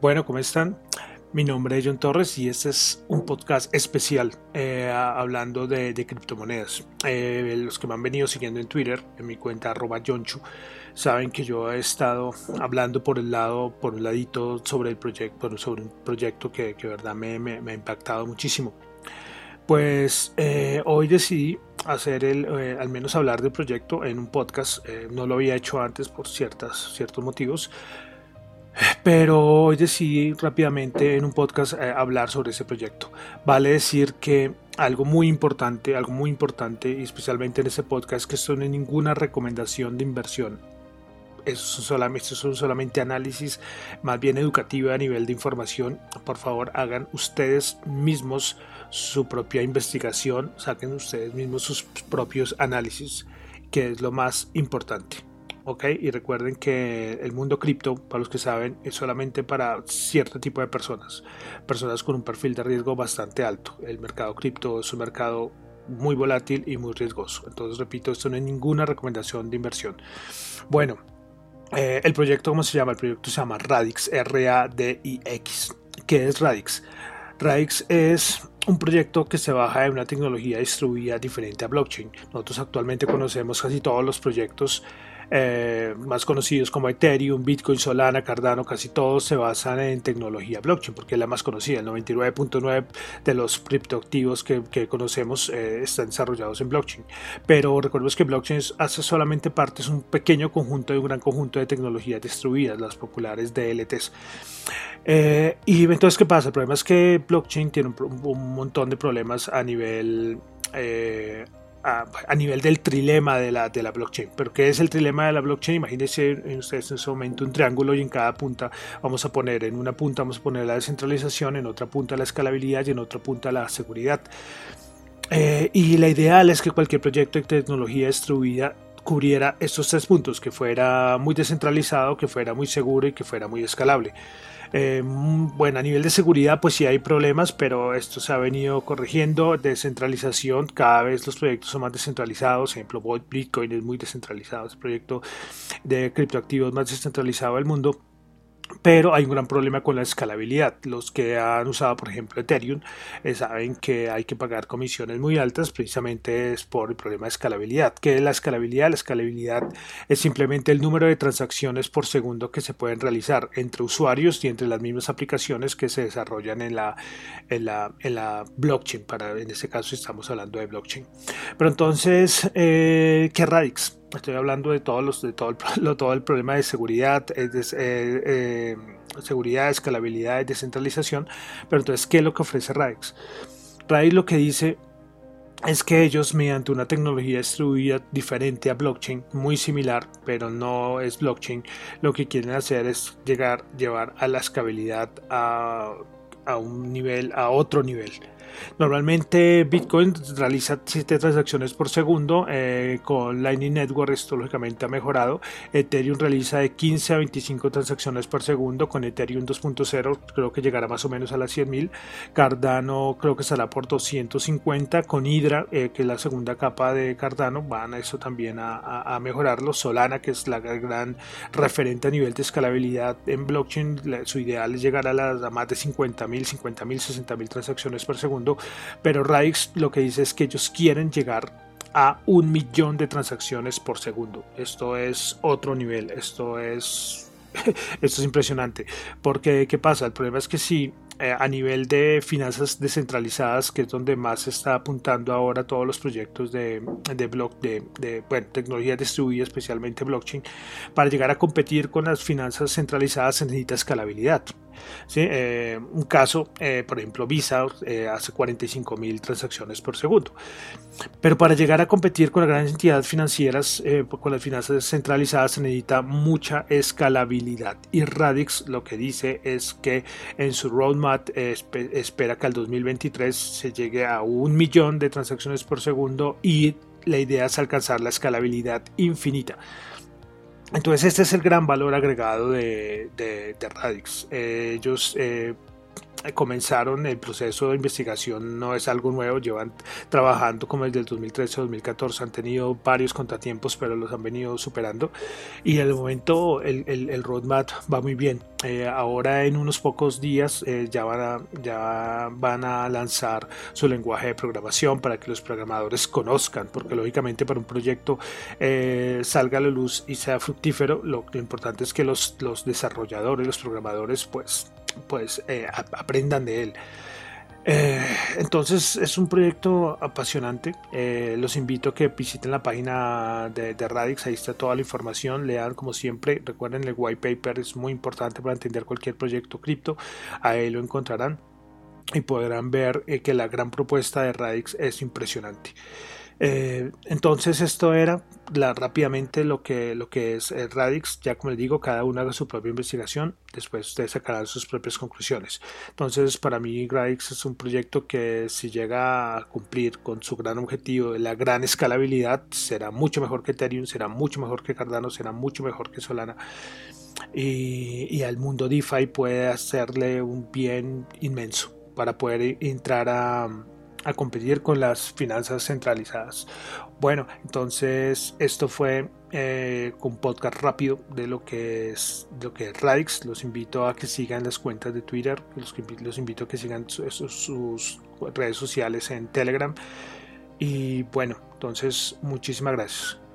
Bueno, ¿cómo están? Mi nombre es John Torres y este es un podcast especial eh, hablando de, criptomonedas. Eh, los que me han venido siguiendo en Twitter, en mi cuenta arroba Jonchu, saben que yo he estado hablando por el lado, por un ladito sobre el proyecto, sobre un proyecto que, que verdad me, ha impactado muchísimo. Pues eh, hoy decidí hacer el, al menos hablar del proyecto en un podcast. no lo había hecho antes por ciertas, ciertos motivos pero hoy decidí rápidamente en un podcast eh, hablar sobre ese proyecto. Vale decir que algo muy importante, algo muy importante, y especialmente en ese podcast, que esto no es ninguna recomendación de inversión. Eso solamente, son solamente análisis más bien educativa a nivel de información. Por favor, hagan ustedes mismos su propia investigación, saquen ustedes mismos sus propios análisis, que es lo más importante. ¿Ok? Y recuerden que el mundo cripto, para los que saben, es solamente para cierto tipo de personas, personas con un perfil de riesgo bastante alto. El mercado cripto es un mercado muy volátil y muy riesgoso. Entonces, repito, esto no es ninguna recomendación de inversión. Bueno, eh, el proyecto, ¿cómo se llama? El proyecto se llama Radix, R-A-D-I-X. ¿Qué es Radix? Radix es un proyecto que se baja de una tecnología distribuida diferente a blockchain. Nosotros actualmente conocemos casi todos los proyectos eh, más conocidos como Ethereum, Bitcoin, Solana, Cardano, casi todos se basan en tecnología blockchain porque es la más conocida. El 99.9 de los criptoactivos que, conocemos eh, están desarrollados en blockchain. Pero recordemos que blockchain hace solamente parte, es un pequeño conjunto de un gran conjunto de tecnologías distribuidas, las populares DLTs. Eh, y entonces, ¿qué pasa? El problema es que blockchain tiene un, montón de problemas a nivel eh, a, nivel del trilema de la, de la blockchain. Pero ¿qué es el trilema de la blockchain? Imagínense ustedes en ese momento un triángulo y en cada punta vamos a poner, en una punta vamos a poner la descentralización, en otra punta la escalabilidad y en otra punta la seguridad. Eh, y la ideal es que cualquier proyecto de tecnología distribuida cubriera estos tres puntos, que fuera muy descentralizado, que fuera muy seguro y que fuera muy escalable. Eh, bueno, a nivel de seguridad, pues sí hay problemas, pero esto se ha venido corrigiendo. Descentralización, cada vez los proyectos son más descentralizados. Por ejemplo, Bitcoin es muy descentralizado, es el proyecto de criptoactivos más descentralizado del mundo pero hay un gran problema con la escalabilidad. Los que han usado, por ejemplo, Ethereum eh, saben que hay que pagar comisiones muy altas, precisamente es por el problema de escalabilidad. ¿Qué es la escalabilidad? La escalabilidad es simplemente el número de transacciones por segundo que se pueden realizar entre usuarios y entre las mismas aplicaciones que se desarrollan en la, en la, en la blockchain. Para, en este caso estamos hablando de blockchain. Pero entonces, eh, ¿qué Radix? Estoy hablando de todos los, de todo el, todo el problema de seguridad, eh, eh, seguridad, escalabilidad, descentralización. Pero entonces, ¿qué es lo que ofrece Radix? Radix lo que dice es que ellos mediante una tecnología distribuida diferente a blockchain, muy similar, pero no es blockchain, lo que quieren hacer es llegar, llevar a la escalabilidad a, a un nivel, a otro nivel. Normalmente Bitcoin realiza 7 transacciones por segundo, eh, con Lightning Network esto lógicamente ha mejorado. Ethereum realiza de 15 a 25 transacciones por segundo, con Ethereum 2.0 creo que llegará más o menos a las 100.000. Cardano creo que estará por 250, con Hydra, eh, que es la segunda capa de Cardano, van a eso también a, mejorarlo. Solana, que es la gran referente a nivel de escalabilidad en blockchain, su ideal es llegar a, las, a más de 50.000, 50.000, 60.000 transacciones por segundo pero Radix lo que dice es que ellos quieren llegar a un millón de transacciones por segundo. Esto es otro nivel, esto es, esto es impresionante. Porque, ¿qué pasa? El problema es que si eh, a nivel de finanzas descentralizadas, que es donde más se está apuntando ahora todos los proyectos de, de, de, de bueno, tecnología distribuida, especialmente blockchain, para llegar a competir con las finanzas centralizadas se necesita escalabilidad. ¿sí? Eh, un caso, eh, por ejemplo, Visa hace 45 mil transacciones por segundo. Pero para llegar a competir con las grandes entidades financieras, con las finanzas centralizadas, se necesita mucha escalabilidad. Y Radix lo que dice es que en su roadmap espera que al 2023 se llegue a un millón de transacciones por segundo y la idea es alcanzar la escalabilidad infinita. Entonces este es el gran valor agregado de, Radix. Ellos eh, comenzaron el proceso de investigación no es algo nuevo, llevan trabajando como desde el 2013-2014, han tenido varios contratiempos, pero los han venido superando y en el momento el, el, roadmap va muy bien. Eh, ahora en unos pocos días eh, ya, van a, ya van a lanzar su lenguaje de programación para que los programadores conozcan, porque lógicamente para un proyecto eh, salga a la luz y sea fructífero, lo, lo importante es que los, los desarrolladores, los programadores, pues pues eh, aprendan de él. Eh, entonces es un proyecto apasionante. Eh, los invito a que visiten la página de, Radix, ahí está toda la información. Lean como siempre. Recuerden el white paper es muy importante para entender cualquier proyecto cripto. Ahí lo encontrarán y podrán ver que la gran propuesta de Radix es impresionante. Eh, entonces esto era rápidamente lo que, es el Radix, ya como les digo, cada uno haga su propia investigación, después ustedes sacarán sus propias conclusiones. Entonces para mí Radix es un proyecto que si llega a cumplir con su gran objetivo de la gran escalabilidad, será mucho mejor que Ethereum, será mucho mejor que Cardano, será mucho mejor que Solana. Y al mundo DeFi puede hacerle un bien inmenso para poder entrar a, a competir con las finanzas centralizadas. Bueno, entonces esto fue eh, un podcast rápido de lo que es lo que es Radix. Los invito a que sigan las cuentas de Twitter, los, los invito a que sigan sus redes sociales en Telegram. Y bueno, entonces muchísimas gracias.